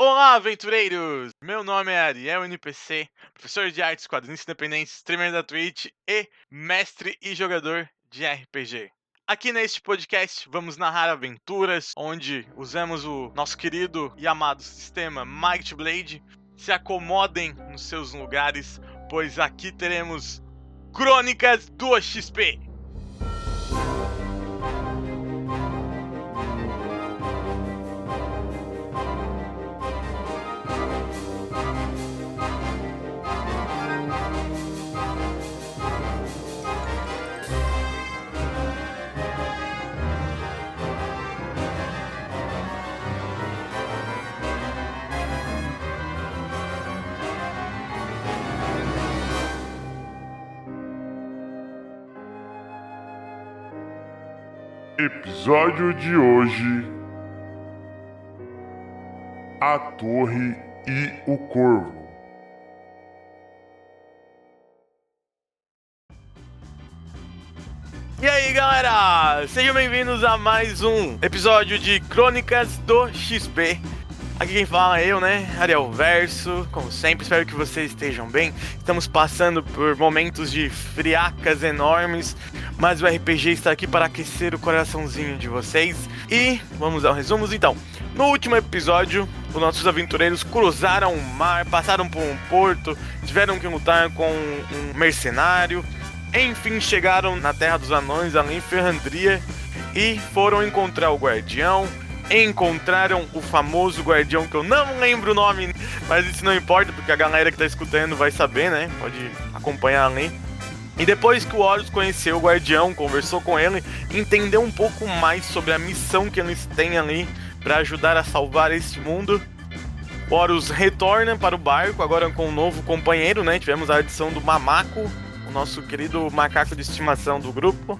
Olá, aventureiros! Meu nome é Ariel NPC, professor de artes, quadrinhos independentes, streamer da Twitch e mestre e jogador de RPG. Aqui neste podcast vamos narrar aventuras onde usamos o nosso querido e amado sistema Might Blade. Se acomodem nos seus lugares, pois aqui teremos Crônicas do XP. Episódio de hoje: A Torre e o Corvo. E aí galera, sejam bem-vindos a mais um episódio de Crônicas do XP. Aqui quem fala é eu, né? Ariel Verso, como sempre, espero que vocês estejam bem. Estamos passando por momentos de friacas enormes, mas o RPG está aqui para aquecer o coraçãozinho de vocês. E vamos ao resumo então. No último episódio, os nossos aventureiros cruzaram o mar, passaram por um porto, tiveram que lutar com um mercenário. Enfim, chegaram na Terra dos Anões, ali em Ferrandria, e foram encontrar o Guardião. Encontraram o famoso guardião que eu não lembro o nome, mas isso não importa, porque a galera que tá escutando vai saber, né? Pode acompanhar ali. E depois que o Horus conheceu o guardião, conversou com ele, entendeu um pouco mais sobre a missão que eles têm ali para ajudar a salvar este mundo. O Horus retorna para o barco, agora com um novo companheiro, né? Tivemos a adição do Mamaco, o nosso querido macaco de estimação do grupo.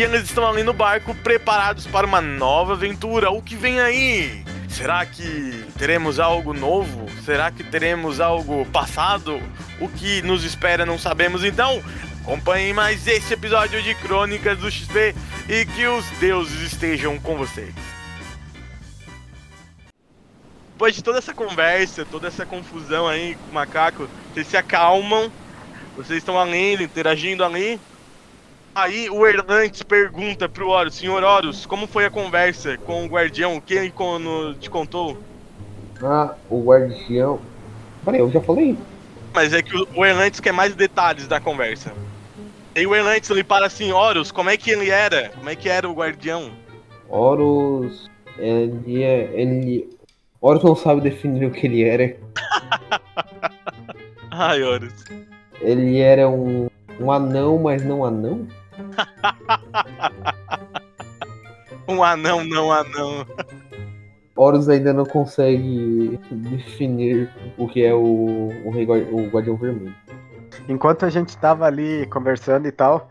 E eles estão ali no barco preparados para uma nova aventura. O que vem aí? Será que teremos algo novo? Será que teremos algo passado? O que nos espera não sabemos. Então, acompanhem mais esse episódio de Crônicas do XP e que os deuses estejam com vocês. Depois de toda essa conversa, toda essa confusão aí com o macaco, vocês se acalmam, vocês estão ali, interagindo ali. Aí o Erlantes pergunta pro Horus, senhor Horus, como foi a conversa com o guardião? O que ele te contou? Ah, o guardião. Peraí, eu já falei? Mas é que o Erlantes quer mais detalhes da conversa. E o Erlantes ele para assim, Horus, como é que ele era? Como é que era o guardião? Horus. Ele é. Ele. Horus não sabe definir o que ele era. Ai, Horus. Ele era um. Um anão, mas não anão? Um anão, não anão. Horus ainda não consegue definir o que é o, o, rei o Guardião Vermelho. Enquanto a gente tava ali conversando e tal,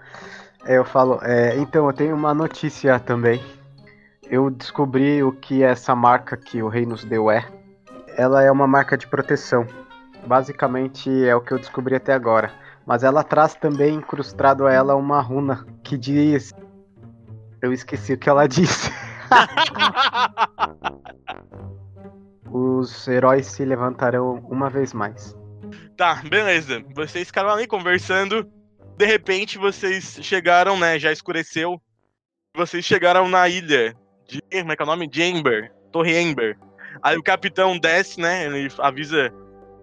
eu falo, é, então eu tenho uma notícia também. Eu descobri o que essa marca que o rei nos deu é. Ela é uma marca de proteção. Basicamente é o que eu descobri até agora. Mas ela traz também incrustado a ela uma runa que diz. Eu esqueci o que ela disse. Os heróis se levantarão uma vez mais. Tá, beleza. Vocês ficaram ali conversando. De repente vocês chegaram, né? Já escureceu. Vocês chegaram na ilha de. Como é que é o nome? De Ember. Torre Ember. Aí o capitão desce, né? Ele avisa.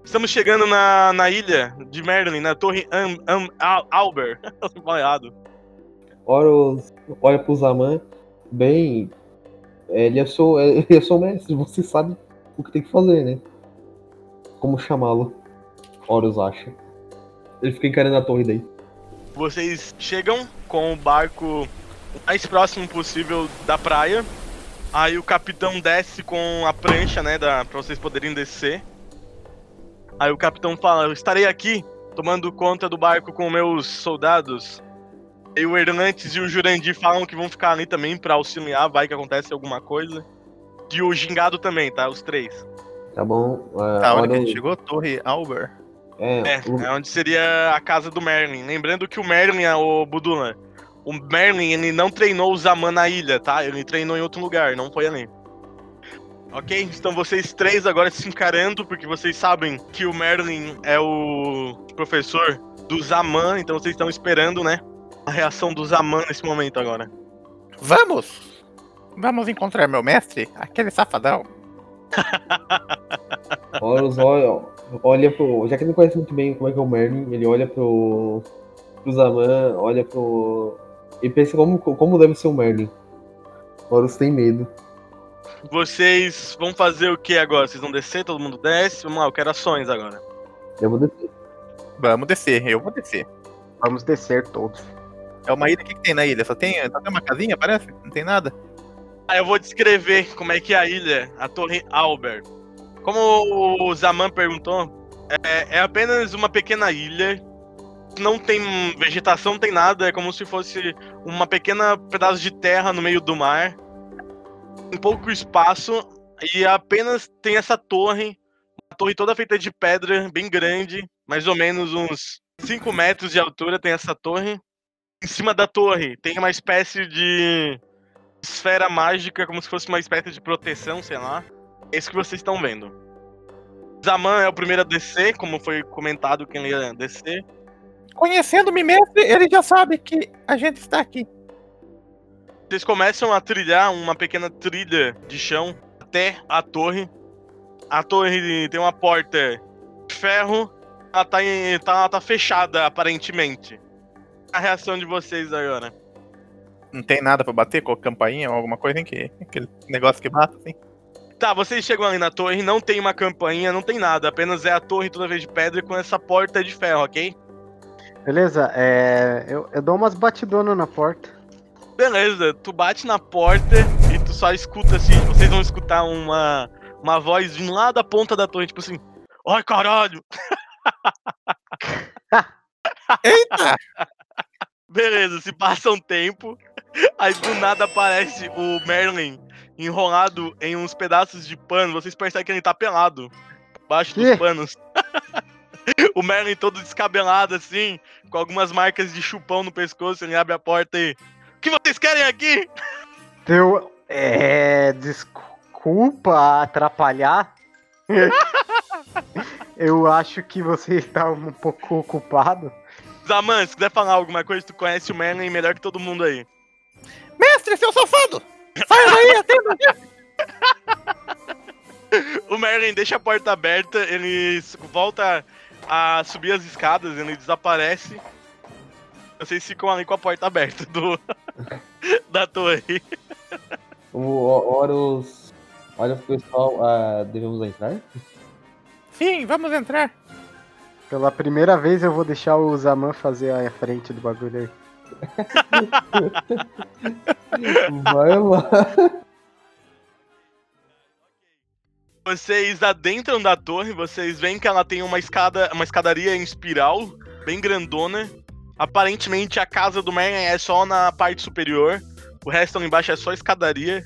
Estamos chegando na, na ilha de Merlin, na Torre Am, Am, Al, Alber. Eu falei errado. Horus olha pro Zaman. Bem. Ele é seu, ele é seu mestre, você sabe o que tem que fazer, né? Como chamá-lo? Horus acha. Ele fica encarando a torre daí. Vocês chegam com o barco mais próximo possível da praia. Aí o capitão desce com a prancha, né, da, pra vocês poderem descer. Aí o capitão fala: Eu estarei aqui tomando conta do barco com meus soldados. E o Hernandes e o Jurandir falam que vão ficar ali também pra auxiliar, vai que acontece alguma coisa. E o Gingado também, tá? Os três. Tá bom? Uh, A hora que a gente chegou, Torre Albert. É, É, o- é onde seria a casa do Merlin. Lembrando que o Merlin, é o Budula, o Merlin, ele não treinou o Zaman na ilha, tá? Ele treinou em outro lugar, não foi ali. Ok? Estão vocês três agora se encarando, porque vocês sabem que o Merlin é o professor do Zaman, então vocês estão esperando, né? A reação do Zaman nesse momento agora. Vamos! Vamos encontrar meu mestre, aquele safadão. Horus olha, olha pro. Já que ele não conhece muito bem como é que é o Merlin, ele olha pro. pro Zaman, olha pro. E pensa como, como deve ser o Merlin. Horus tem medo. Vocês vão fazer o que agora? Vocês vão descer? Todo mundo desce? Vamos lá, eu quero ações agora. Eu vou descer. Vamos descer, eu vou descer. Vamos descer todos. É uma ilha, o que, que tem na ilha? Só tem, só tem uma casinha, parece? Não tem nada? Ah, eu vou descrever como é que é a ilha, a Torre Albert. Como o Zaman perguntou, é, é apenas uma pequena ilha. Não tem vegetação, não tem nada. É como se fosse uma pequena pedaço de terra no meio do mar. Tem pouco espaço e apenas tem essa torre. Uma torre toda feita de pedra, bem grande. Mais ou menos uns 5 metros de altura tem essa torre. Em cima da torre tem uma espécie de esfera mágica, como se fosse uma espécie de proteção, sei lá. É isso que vocês estão vendo. Zaman é o primeiro a descer, como foi comentado que ele ia descer. Conhecendo-me mestre, ele já sabe que a gente está aqui. Vocês começam a trilhar uma pequena trilha de chão até a torre. A torre tem uma porta de ferro. Ela tá, em, tá, ela tá fechada, aparentemente. A reação de vocês agora. Não tem nada pra bater com a campainha ou alguma coisa, hein? Que, aquele negócio que mata, assim. Tá, vocês chegam ali na torre, não tem uma campainha, não tem nada, apenas é a torre toda vez de pedra com essa porta de ferro, ok? Beleza, é. Eu, eu dou umas batidonas na porta. Beleza, tu bate na porta e tu só escuta assim, vocês vão escutar uma, uma voz vindo lá da ponta da torre, tipo assim, ai caralho! Eita! Beleza, se passa um tempo, aí do nada aparece o Merlin enrolado em uns pedaços de pano. Vocês percebem que ele tá pelado embaixo dos Ih. panos. o Merlin todo descabelado assim, com algumas marcas de chupão no pescoço. Ele abre a porta e. O que vocês querem aqui? Eu. É. Desculpa atrapalhar. eu acho que você está um pouco ocupado. Zaman, se quiser falar alguma coisa, tu conhece o Merlin melhor que todo mundo aí. Mestre, seu safado! Sai daí, atenda! O Merlin deixa a porta aberta, ele volta a subir as escadas, ele desaparece. Vocês ficam ali com a porta aberta do da torre. Horus olha pro pessoal, ah, devemos entrar? Sim, vamos entrar. Pela primeira vez eu vou deixar o Zaman fazer a frente do bagulho aí. Vai lá. Vocês adentram da torre, vocês veem que ela tem uma escada, uma escadaria em espiral, bem grandona. Aparentemente a casa do Merlin é só na parte superior, o resto lá embaixo é só escadaria.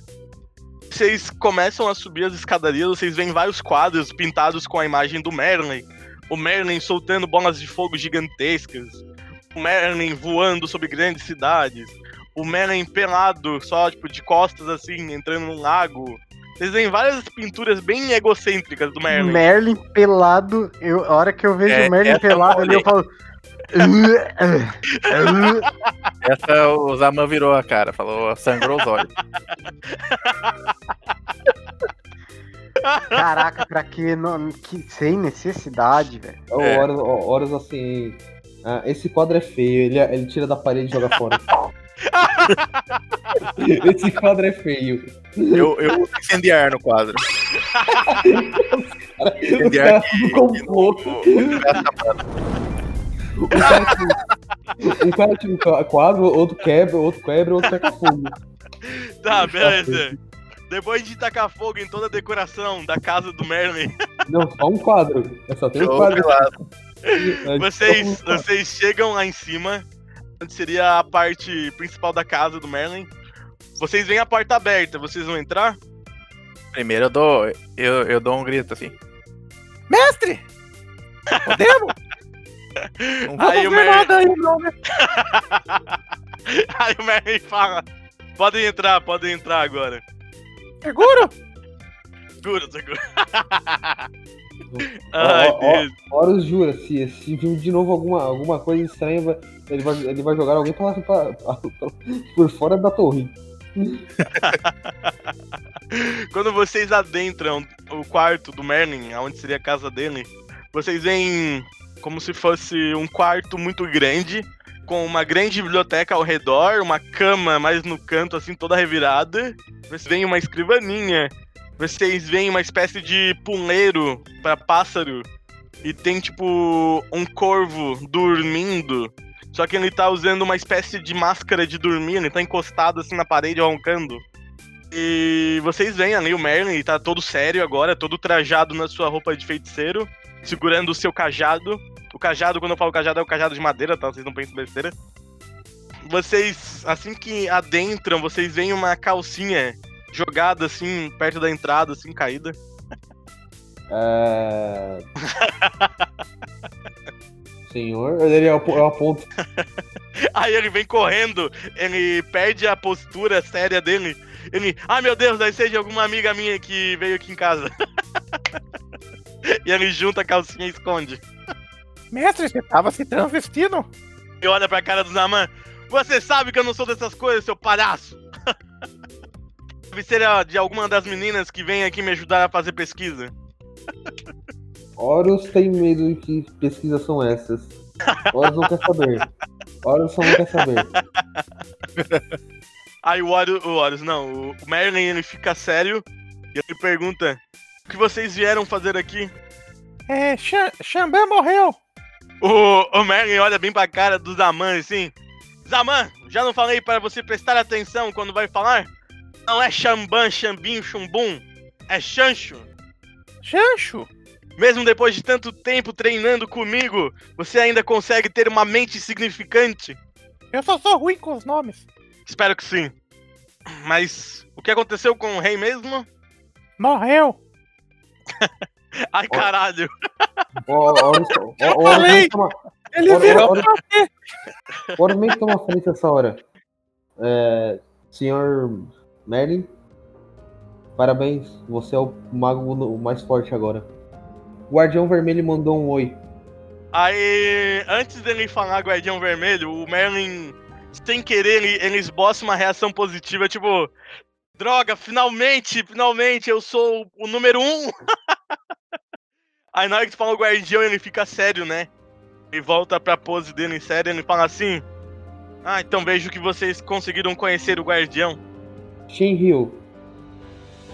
Vocês começam a subir as escadarias, vocês veem vários quadros pintados com a imagem do Merlin. O Merlin soltando bolas de fogo gigantescas. O Merlin voando sobre grandes cidades. O Merlin pelado, só tipo de costas assim, entrando num lago. Vocês veem várias pinturas bem egocêntricas do Merlin. Merlin pelado, eu, a hora que eu vejo É, o Merlin essa pelado ali, eu falo. Essa o Zaman virou a cara, falou, sangrou os olhos. Caraca, pra que, não, que sem necessidade, velho. O É. Horus, o Horus assim. ah, esse quadro é feio, ele, ele tira da parede e joga fora. esse quadro é feio. Eu, eu incendiar no quadro. Os Incendiar tudo com fogo. O cara, tira- um cara tira um quadro, outro quebra, outro quebra, outro taca fogo. Tá, beleza. Depois de tacar fogo em toda a decoração da casa do Merlin, Não, só um quadro. É só tem um quadro. pelado. É, vocês, um quadro. vocês chegam lá em cima, onde seria a parte principal da casa do Merlin. Vocês veem a porta aberta, vocês vão entrar? Primeiro eu dou, eu, eu dou um grito assim. Mestre! Podemos? Não vamos Aí o ver Mer- nada aí não, né? Aí o Merlin fala: Podem entrar, podem entrar agora. Seguro? seguro, seguro. Ai, Ó, ó, Deus. Horus jura, se, se vir de novo alguma, alguma coisa estranha, vai- ele, vai, ele vai jogar alguém pra, pra- pra- por fora da torre. Quando vocês adentram o quarto do Merlin, onde seria a casa dele, vocês veem como se fosse um quarto muito grande, com uma grande biblioteca ao redor, uma cama mais no canto, assim, toda revirada. Vocês veem uma escrivaninha. Vocês veem uma espécie de puleiro para pássaro. E tem, tipo, um corvo dormindo. Só que ele tá usando uma espécie de máscara de dormir, ele tá encostado assim na parede, roncando. E vocês veem ali o Merlin, tá todo sério agora, todo trajado na sua roupa de feiticeiro, segurando o seu cajado. O cajado, quando eu falo cajado, é o cajado de madeira, tá? Vocês não pensem besteira. Vocês, assim que adentram, vocês veem uma calcinha jogada assim, perto da entrada, assim, caída. É... Senhor, ele é o aponto. Aí ele vem correndo, ele perde a postura séria dele. Ele, ai meu Deus, ser de alguma amiga minha que veio aqui em casa. e ele junta a calcinha e esconde. Mestre, você tava se transvestindo? E olha pra cara do Zaman. Você sabe que eu não sou dessas coisas, seu palhaço. Deve ser de alguma das meninas que vem aqui me ajudar a fazer pesquisa. Horus tem medo de que pesquisas são essas. Horus não quer saber. Horus só não quer saber. Aí o Horus, o Horus, não, o o Merlin ele fica sério e ele pergunta: O que vocês vieram fazer aqui? É, Xambé morreu. O, o Merlin olha bem pra cara do Zaman assim. Zaman, já não falei para você prestar atenção quando vai falar? Não é Xamban, Xambim, Xumbum. É Chancho. Chancho? Mesmo depois de tanto tempo treinando comigo, você ainda consegue ter uma mente significante? Eu só sou ruim com os nomes. Espero que sim. Mas o que aconteceu com o rei mesmo? Morreu. Ai caralho. Ó, Horus, ó, ó, Horus falei! meio que toma- Ele virou pra quê? Que toma frente essa hora. É, senhor Merlin, parabéns. Você é o mago no- mais forte agora. O Guardião Vermelho mandou um oi. Aí, antes dele falar Guardião Vermelho, o Merlin, sem querer, ele, ele esboça uma reação positiva, tipo, droga, finalmente, finalmente, eu sou o número um. Aí na hora que tu fala o Guardião, ele fica sério, né? Ele volta pra pose dele em sério, ele fala assim, ah, então vejo que vocês conseguiram conhecer o Guardião. Shinryu,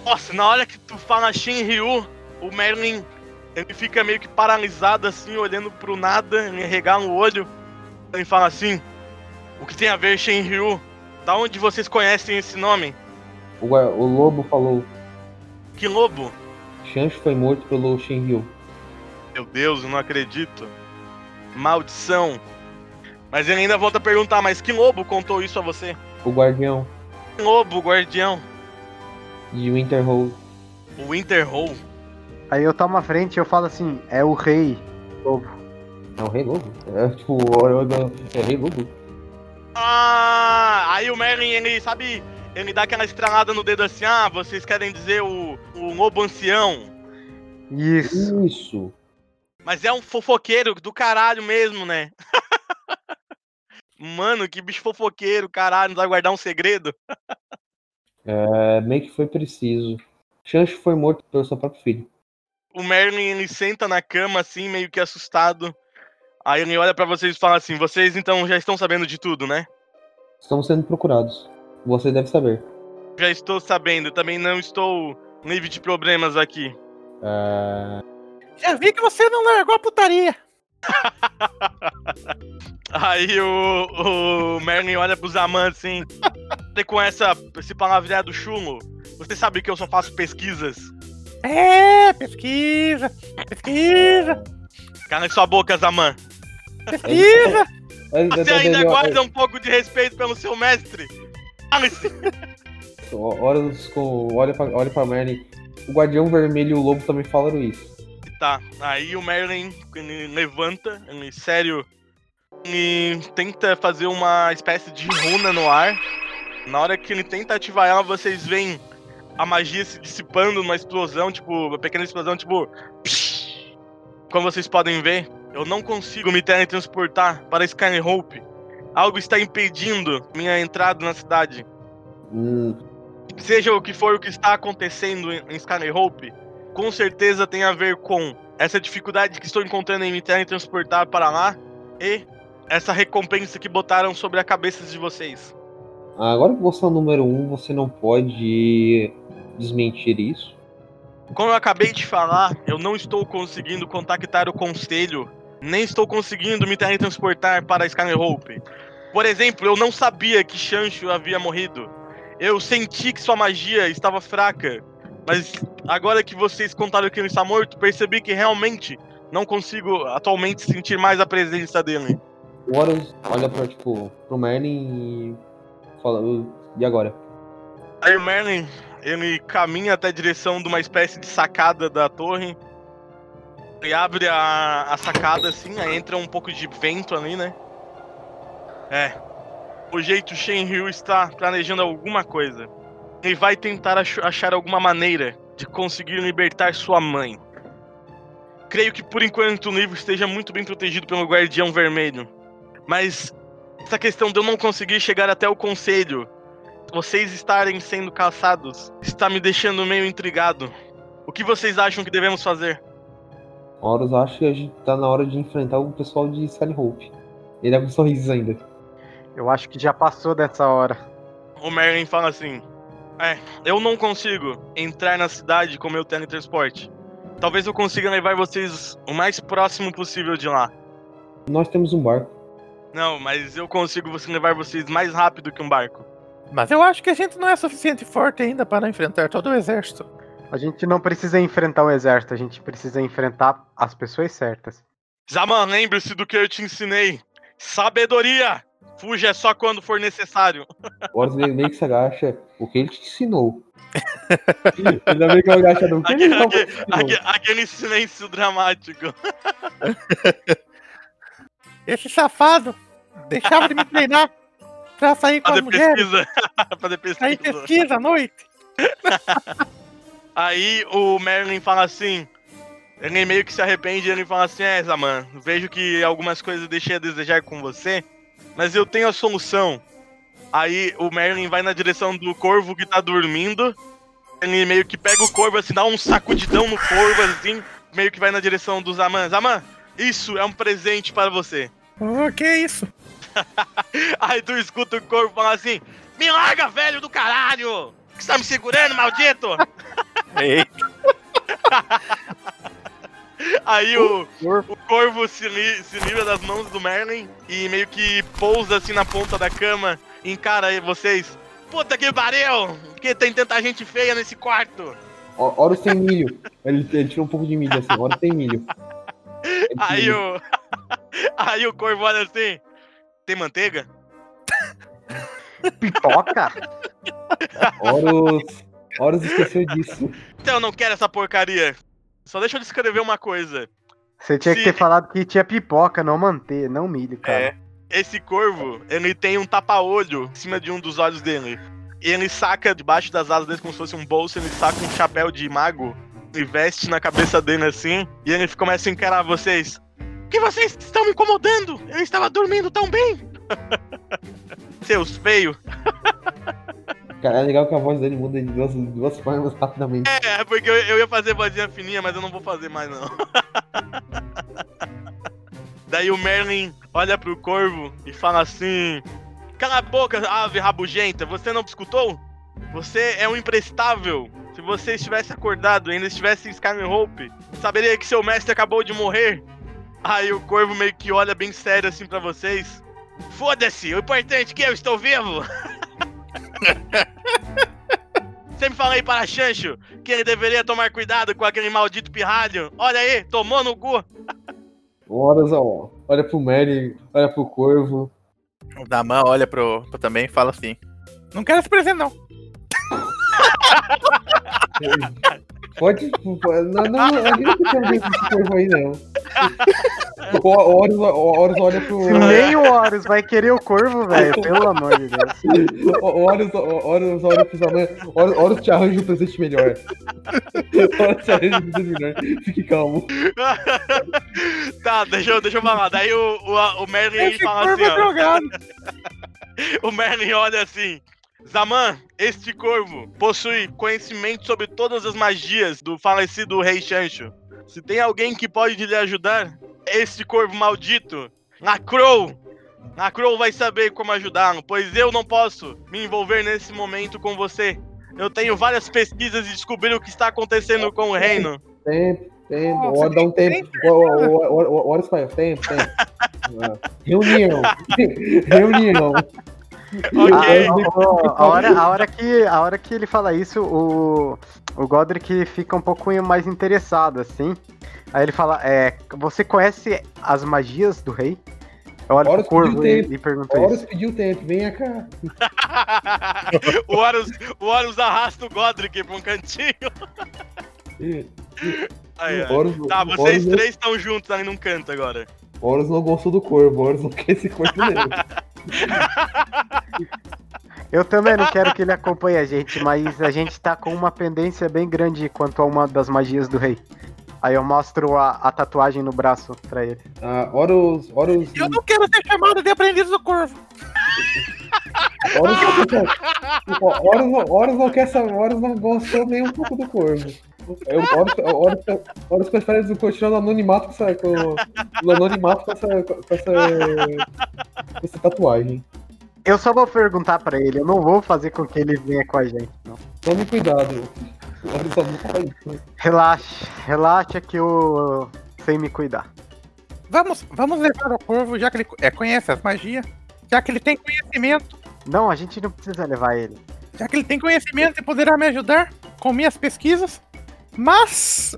Nossa, na hora que tu fala Shinryu, o Merlin ele fica meio que paralisado assim, olhando pro nada, ele regala o olho. Ele fala assim: O que tem a ver Shinryu? Da onde vocês conhecem esse nome? o, o lobo falou. Que lobo? Shancho foi morto pelo Shinryu. Meu Deus, eu não acredito. Maldição. Mas ele ainda volta a perguntar: Mas que lobo contou isso a você? O Guardião Que lobo, guardião? de Winterhold. O Winterhold. Aí eu tomo a frente e eu falo assim, é o rei lobo. É o Rei Lobo? É tipo, o- é Rei Lobo. Ah, aí o Merlin, ele sabe, ele dá aquela estralada no dedo assim, ah, vocês querem dizer o, o lobo ancião. Isso. Isso. Mas é um fofoqueiro do caralho mesmo, né? Mano, que bicho fofoqueiro, caralho, não vai guardar um segredo? É, meio que foi preciso. Shancho foi morto pelo seu próprio filho. O Merlin, ele senta na cama assim, meio que assustado. Aí ele olha pra vocês e fala assim, vocês então já estão sabendo de tudo, né? Estamos sendo procurados. Você deve saber. Já estou sabendo, também não estou livre de problemas aqui. É, Já vi que você não largou a putaria. Aí o, o Merlin olha pro Zaman assim. E com essa, esse palavreado chulo, você sabe que eu só faço pesquisas? É, pesquisa, pesquisa, Cala sua boca, Zaman. pesquisa. Você ainda guarda um pouco de respeito pelo seu mestre? Olha pra, olha pra Merlin. O Guardião Vermelho e o Lobo também falaram isso. Tá, aí o Merlin ele levanta, ele sério, e tenta fazer uma espécie de runa no ar. Na hora que ele tenta ativar ela, vocês veem a magia se dissipando numa explosão, tipo, uma pequena explosão, tipo. psh. Como vocês podem ver, eu não consigo me teletransportar para Skyhope. Algo está impedindo minha entrada na cidade. Hum, Seja o que for o que está acontecendo em Skyhope, com certeza tem a ver com essa dificuldade que estou encontrando em me teletransportar para lá e essa recompensa que botaram sobre a cabeça de vocês. agora que você é o número um, você não pode desmentir isso. Como eu acabei de falar, eu não estou conseguindo contactar o conselho, nem estou conseguindo me teletransportar para Skyhope. Por exemplo, eu não sabia que Shancho havia morrido. Eu senti que sua magia estava fraca, mas agora que vocês contaram que ele está morto, percebi que realmente não consigo atualmente sentir mais a presença dele. O Horus olha pra, tipo, pro Merlin e fala, "Uh, e agora? Aí o Merlin, ele caminha até a direção de uma espécie de sacada da torre. Ele abre a, a sacada assim, aí entra um pouco de vento ali, né? É. O jeito Shenryu está planejando alguma coisa. Ele vai tentar ach- achar alguma maneira de conseguir libertar sua mãe. Creio que por enquanto o livro esteja muito bem protegido pelo Guardião Vermelho. Mas essa questão de eu não conseguir chegar até o conselho vocês estarem sendo caçados está me deixando meio intrigado. O que vocês acham que devemos fazer? Horus acha que a gente tá na hora de enfrentar o pessoal de Hope. Ele é com sorrisos ainda. Eu acho que já passou dessa hora. O Merlin fala assim: É, eu não consigo entrar na cidade com meu teletransporte. Talvez eu consiga levar vocês o mais próximo possível de lá. Nós temos um barco. Não, mas eu consigo você levar vocês mais rápido que um barco. Mas eu acho que a gente não é suficiente forte ainda para enfrentar todo o exército. A gente não precisa enfrentar o exército, a gente precisa enfrentar as pessoas certas. Zaman, lembre-se do que eu te ensinei. Sabedoria! Fuja só quando for necessário. O que se agacha. O que ele te ensinou? Ainda bem que eu agacha não. O que ele Aquele, aquele- ensinou? aquele- aquele silêncio dramático. Esse safado deixava de me treinar pra sair com Fazer as mulheres, pesquisa. Fazer sair pesquisa. pesquisa à noite. Aí o Merlin fala assim. Ele meio que se arrepende e ele fala assim: É, Zaman, vejo que algumas coisas eu deixei a desejar com você, mas eu tenho a solução. Aí o Merlin vai na direção do corvo que tá dormindo. Ele meio que pega o corvo assim, dá um sacudidão no corvo assim, meio que vai na direção do Zaman. Zaman, isso é um presente para você. O que é isso? Aí tu escuta o corvo falar assim: Me larga, velho do caralho! Que você tá me segurando, maldito? Eita, Aí o, o corvo se, li- se livra das mãos do Merlin e meio que pousa assim na ponta da cama e encara vocês. Puta que pariu! Que tem tanta gente feia nesse quarto! Ho- Horus tem milho. Ele, ele tira um pouco de milho assim. Horus tem milho. Aí o. Aí o corvo olha assim. Tem manteiga? Pipoca? Horus. Horus esqueceu disso. Então eu não quero essa porcaria. Só deixa eu descrever uma coisa. Você tinha que Se- ter falado que tinha pipoca, não manteiga, não milho, cara. É. Esse corvo, ele tem um tapa-olho em cima de um dos olhos dele. E ele saca debaixo das asas dele como se fosse um bolso, ele saca um chapéu de mago e veste na cabeça dele assim. E ele começa a encarar vocês. Que vocês estão me incomodando? Eu estava dormindo tão bem! Seus feios. Cara, é legal que a voz dele muda de duas, duas formas rapidamente. É, porque eu, eu ia fazer vozinha fininha, mas eu não vou fazer mais não. Daí o Merlin olha pro corvo e fala assim: Cala a boca, ave rabugenta, você não escutou? Você é um imprestável. Se você estivesse acordado e ainda estivesse em Skyrim saberia que seu mestre acabou de morrer. Aí o corvo meio que olha bem sério assim pra vocês. Foda-se, o importante é que eu estou vivo. Sempre falei para Chancho que ele deveria tomar cuidado com aquele maldito pirralho. Olha aí, tomou no cu. O Horus, ó, olha pro Merry, olha pro Corvo. o Daman olha pro, pro também e fala assim: Não quero esse presente, não. Pode. pode- Não, não, a gente não precisa ver esse Corvo aí, não. O Horus, o Horus olha pro. Se nem o Horus vai querer o corvo, velho, pelo amor de Deus. O Horus, o Horus olha pro Zaman. Horus, Horus te arranja um presente melhor. Horus te arranja um presente melhor. Fique calmo. tá, deixa eu, deixa eu falar. Daí o, o, o Merlin ele Esse fala corvo assim, é ó. drogado. O Merlin olha assim. Zaman, este corvo possui conhecimento sobre todas as magias do falecido rei Chancho. Se tem alguém que pode lhe ajudar, este corvo maldito, Nakrow, Nakrow vai saber como ajudá-lo, pois eu não posso me envolver nesse momento com você. Eu tenho várias pesquisas e descobrir o que está acontecendo com o reino. Tempo, tempo. Horus dá um tem tempo. Horus faz tempo, tempo. Ah, Reunião. Reunião. Ok. Ah, a, a hora, a, hora que, a hora que ele fala isso, o, o Godric fica um pouco mais interessado, assim. Aí ele fala, é, você conhece as magias do rei? Eu olho pro Horus corvo pediu e, e pergunto O Horus isso. pediu tempo. Venha cá. o, Horus, o Horus arrasta o Godric pra um cantinho. O Horus, Tá, vocês Horus, três estão juntos ali num canto agora. O Horus não gostou do corvo. O Horus não quer esse corvo dele. Eu também não quero que ele acompanhe a gente, mas a gente tá com uma pendência bem grande quanto a uma das magias do rei. Aí eu mostro a, a tatuagem no braço pra ele. Ah, Horus, Horus, Eu não quero ser chamado de aprendiz do corvo. Horus, Horus, não- Horus não quer saber. Horus não gostou nem um pouco do corvo. Eu, Horus, Horus prefere continuar no anonimato com essa, com, no anonimato com essa, com essa, com essa tatuagem. Eu só vou perguntar pra ele, eu não vou fazer com que ele venha com a gente, não. Tome cuidado. Relaxa, relaxa que eu sei me cuidar. Vamos, vamos levar o corvo, já que ele é, conhece as magias, já que ele tem conhecimento, Não, a gente não precisa levar ele. já que ele tem conhecimento e poderá me ajudar com minhas pesquisas. Mas,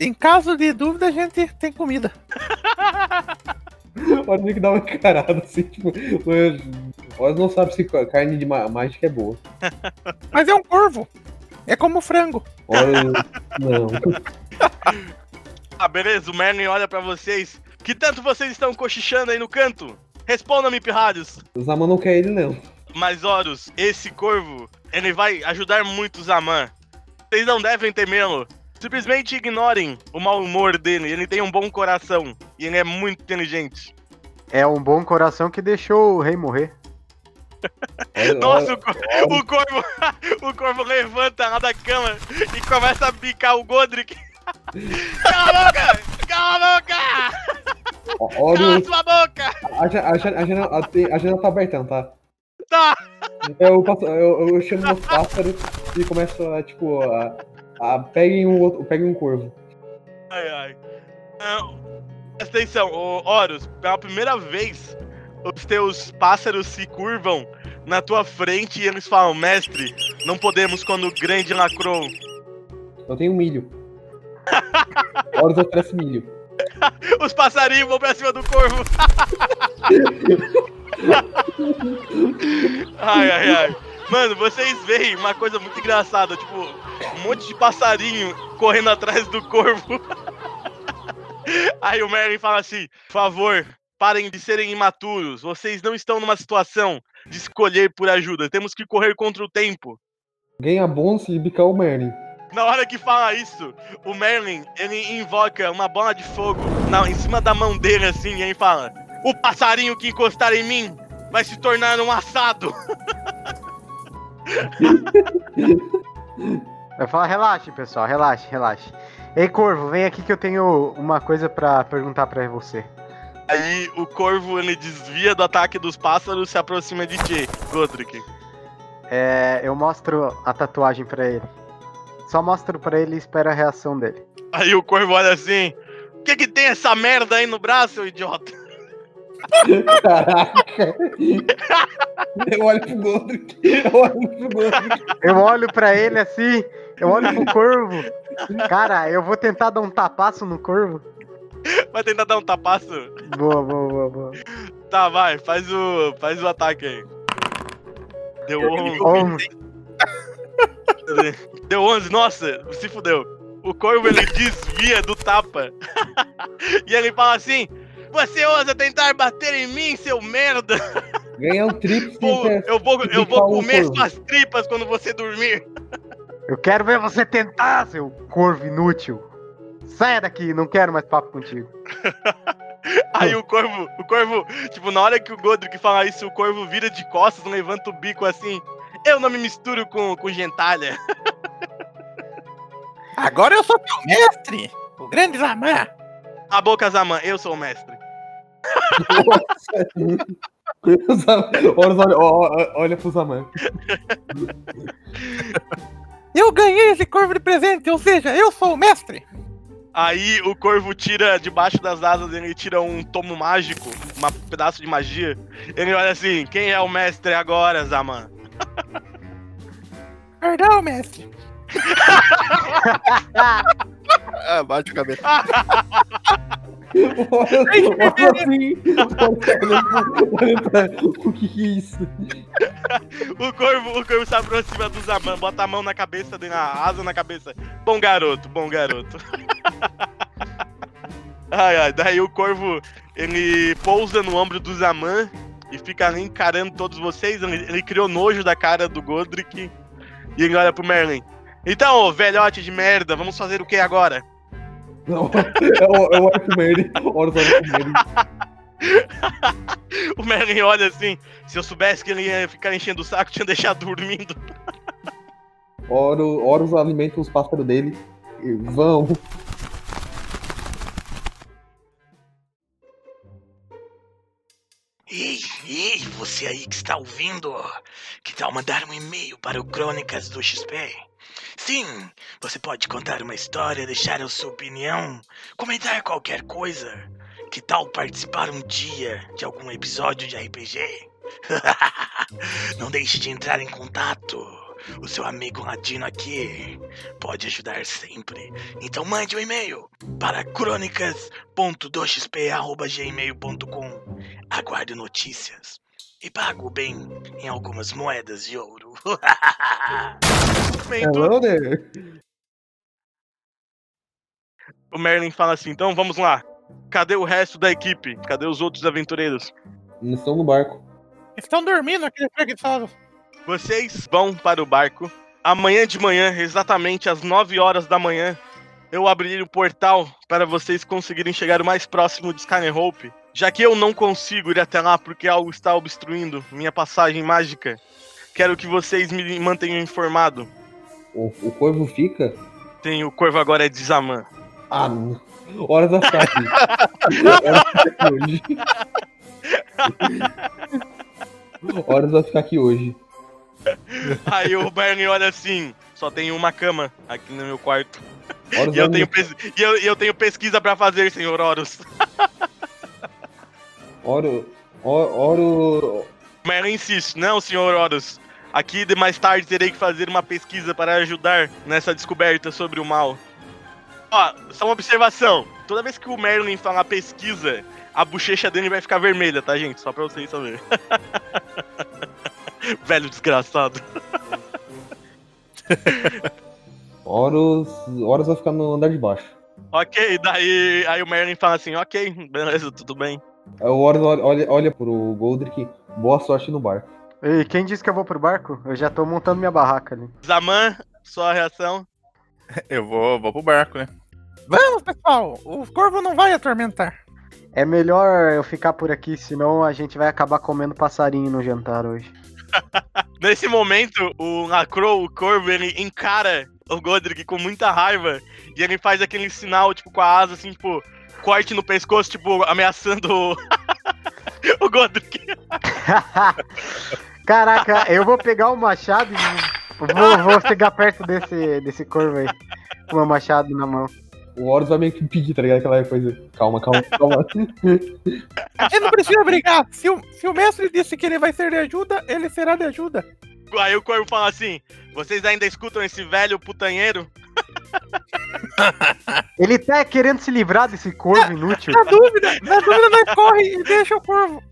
em caso de dúvida, a gente tem comida. Horus tem que dar uma encarada assim, tipo. Horus não sabe se carne de mágica é boa. Mas é um corvo. É como frango. Horus. Não. Ah, beleza, o Merlin olha pra vocês. Que tanto vocês estão cochichando aí no canto? Respondam-me, pirralhos. O Zaman não quer ele, não. Mas, Horus, esse corvo, ele vai ajudar muito o Zaman. Vocês não devem temê-lo. Simplesmente ignorem o mau humor dele. Ele tem um bom coração. E ele é muito inteligente. É um bom coração que deixou o rei morrer. Horus- Nossa, o, cor- o corvo. O corvo levanta lá da cama e começa a bicar o Godric. Cala a boca! Cala a boca! Cala Horus, sua boca! a, a, ja- a, janela, a, a janela tá aberta, não tá? Tá! Eu, passo- eu, eu chamo meus pássaros e começo a, tipo, a, a peguem um outro, peguem um corvo. Ai, ai. Não. Presta atenção, ô, Horus, pela primeira vez, os teus pássaros se curvam na tua frente e eles falam, mestre, não podemos quando o grande lacrou. Eu tenho milho. Horus oferece milho. Os passarinhos vão pra cima do corvo. ai, ai, ai. Mano, vocês veem uma coisa muito engraçada, tipo, um monte de passarinho correndo atrás do corvo. Aí o Merlin fala assim: por favor, parem de serem imaturos. Vocês não estão numa situação de escolher por ajuda. Temos que correr contra o tempo. Ganha bônus se bicar o Merlin. Na hora que fala isso, o Merlin, ele invoca uma bola de fogo na, em cima da mão dele, assim, e aí fala: O passarinho que encostar em mim vai se tornar um assado. Eu falo, relaxe, pessoal, relaxe, relaxe. Ei, Corvo, vem aqui que eu tenho uma coisa pra perguntar pra você. Aí o corvo, ele desvia do ataque dos pássaros e se aproxima de ti, Godric. É, eu mostro a tatuagem pra ele. Só mostro pra ele e espero a reação dele. Aí o corvo olha assim: O que que tem essa merda aí no braço, seu idiota? Caraca! Eu olho pro Godric. Eu olho pro Godric. Eu olho pra ele assim, eu olho pro corvo. Cara, eu vou tentar dar um tapaço no corvo. Vai tentar dar um tapaço? Boa, boa, boa, boa. Tá, vai, faz o, faz o ataque aí. Deu 11. Onze. Deu 11, nossa, se fudeu. O corvo ele desvia do tapa. e ele fala assim: Você ousa tentar bater em mim, seu merda? Ganhar um triplo eu vou, eu vou comer corvo. suas tripas quando você dormir. Eu quero ver você tentar, seu corvo inútil. Saia daqui, não quero mais papo contigo. Aí o corvo, o corvo, tipo, na hora que o Godric fala isso, o corvo vira de costas, levanta o bico assim. Eu não me misturo com, com gentalha. Agora eu sou teu mestre, o grande Zaman. A boca, Zaman, eu sou o mestre. Horus olha, ó- olha pro Zaman. Eu ganhei esse corvo de presente, ou seja, eu sou o mestre. Aí o corvo tira, debaixo das asas, ele tira um tomo mágico, um pedaço de magia. Ele olha assim, quem é o mestre agora, Zaman? Perdão, mestre. ah, bate a cabeça. Olha, assim. Olha, olha pra. O que que é isso? O corvo, o corvo se aproxima do Zaman, bota a mão na cabeça, dele, a asa na cabeça. Bom garoto, bom garoto. ai, ai, daí o corvo, ele pousa no ombro do Zaman e fica ali encarando todos vocês. Ele, ele criou nojo da cara do Godric e ele olha pro Merlin. Então, velhote de merda, vamos fazer o que agora? Não, pro Merlin. Horus olha Merlin. O Merlin olha assim, se eu soubesse que ele ia ficar enchendo o saco, tinha deixado dormindo. Horus, Horus alimenta os pássaros dele. E vão. Você aí que está ouvindo, que tal mandar um e-mail para o Crônicas do XP? Sim, você pode contar uma história, deixar a sua opinião, comentar qualquer coisa. Que tal participar um dia de algum episódio de RPG? Não deixe de entrar em contato. O seu amigo latino aqui pode ajudar sempre. Então mande um e-mail para crônicas.doxp.gmail.com Aguarde notícias. E pago bem em algumas moedas de ouro. Hello there. O Merlin fala assim, então vamos lá. Cadê o resto da equipe? Cadê os outros aventureiros? Eles estão no barco. Estão dormindo aqueles preguiçosos. Vocês vão para o barco. Amanhã de manhã, exatamente às 9 horas da manhã, eu abrirei o portal para vocês conseguirem chegar o mais próximo de Skyhope. Já que eu não consigo ir até lá porque algo está obstruindo minha passagem mágica, quero que vocês me mantenham informado. O, o corvo fica. Tem o corvo agora é de Zaman. Ah, não. Ficar aqui. Horas vai ficar aqui hoje. Horas vai ficar aqui hoje. Aí o Bernie olha assim, só tem uma cama aqui no meu quarto. Horas E eu tenho, pes- e eu, e eu tenho pesquisa pra fazer, senhor Horus. Oro. Oro. Merlin insiste, não, senhor Horus. Aqui de mais tarde terei que fazer uma pesquisa para ajudar nessa descoberta sobre o mal. Ó, só uma observação. Toda vez que o Merlin falar pesquisa, a bochecha dele vai ficar vermelha, tá, gente? Só pra vocês saberem. Velho desgraçado. Horus. Horas vai ficar no andar de baixo. Ok, daí aí o Merlin fala assim, ok, beleza, tudo bem. Aí O Horus olha, olha, olha pro Goldrick. Boa sorte no barco. Ei, quem disse que eu vou pro barco? Eu já tô montando minha barraca ali. Zaman, sua reação? Eu vou, vou pro barco, né? Vamos, pessoal. O corvo não vai atormentar. É melhor eu ficar por aqui, senão a gente vai acabar comendo passarinho no jantar hoje. Nesse momento, o Lacro, o corvo, ele encara o Godric com muita raiva e ele faz aquele sinal, tipo, com a asa, assim, tipo, corte no pescoço, tipo, ameaçando o, o Godric. Caraca, eu vou pegar o machado e vou, vou chegar perto desse, desse corvo aí. Com o machado na mão. O Horus vai meio que impedir, tá ligado? Aquela coisa. Calma, calma, calma. Gente não precisa brigar. Se o, se o mestre disse que ele vai ser de ajuda, ele será de ajuda. Aí o corvo fala assim: vocês ainda escutam esse velho putanheiro? Ele tá querendo se livrar desse corvo inútil. Na dúvida, na dúvida nós corre e deixa o corvo.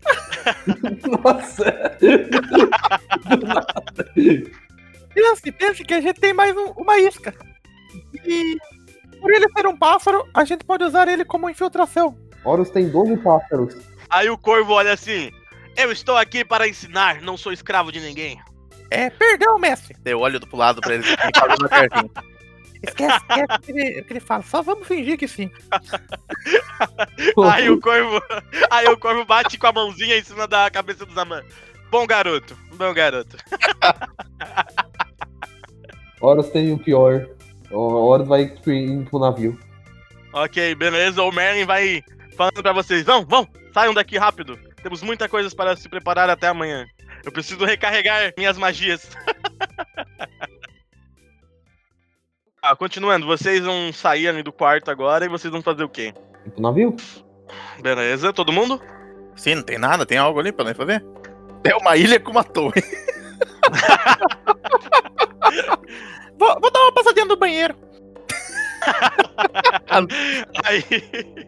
Nossa! Pense, pense que a gente tem mais um- uma isca. E por ele ser um pássaro, a gente pode usar ele como infiltração. Horus tem 12 pássaros. Aí o corvo olha assim: Eu estou aqui para ensinar, não sou escravo de ninguém. É, perdão, mestre. Eu olho do pro lado pra ele Esquece, esquece o que ele, que ele fala. Só vamos fingir que sim. Aí o corvo. Aí o corvo bate com a mãozinha em cima da cabeça do Zaman. Bom garoto, bom garoto. Horus tem o pior. Horus vai indo pro navio. Ok, beleza. O Merlin vai falando pra vocês: Vão, vão, saiam daqui rápido. Temos muita coisa para se preparar até amanhã. Eu preciso recarregar minhas magias. ah, continuando, vocês vão sair ali do quarto agora e vocês vão fazer o quê? Ir pro navio? Beleza, todo mundo? Sim, não tem nada? Tem algo ali pra nós fazer? É uma ilha com uma torre. vou, vou dar uma passadinha no banheiro. Aí,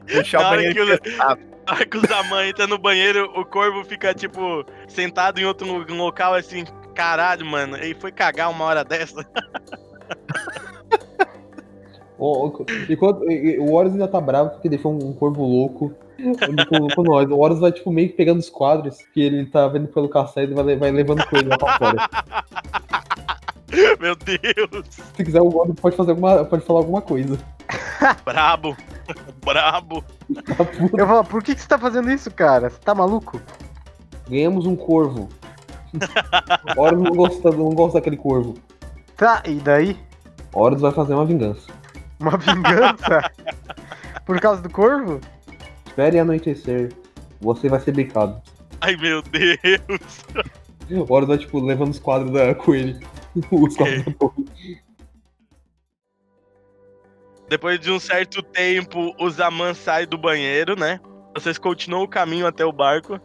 Deixar Na o banheiro que o- emprestado. na hora que o Zaman entra no banheiro, o corvo fica, tipo, sentado em outro local assim. Caralho, mano, ele foi cagar uma hora dessa. O, o- enquanto, e- o Horus ainda tá bravo porque deixou um, um corvo louco com, com nós. O Horus vai, tipo, meio que pegando os quadros que ele tá vendo pelo castelo e vai, vai levando com ele lá pra fora. Meu Deus. Se quiser, o Horus pode, fazer alguma, pode falar alguma coisa. Brabo. Brabo. Tá. Eu falo, por que, que você tá fazendo isso, cara? Você tá maluco? Ganhamos um corvo. O Horus não gosta, não gosta daquele corvo. Tá, e daí? O Horus vai fazer uma vingança. Uma vingança? por causa do corvo? Espere anoitecer. Você vai ser bicado. Ai, meu Deus. O Horus vai, tipo, levando os quadros da, com ele. Os quadros da torre. Depois de um certo tempo, o Zaman sai do banheiro, né? Vocês continuam o caminho até o barco.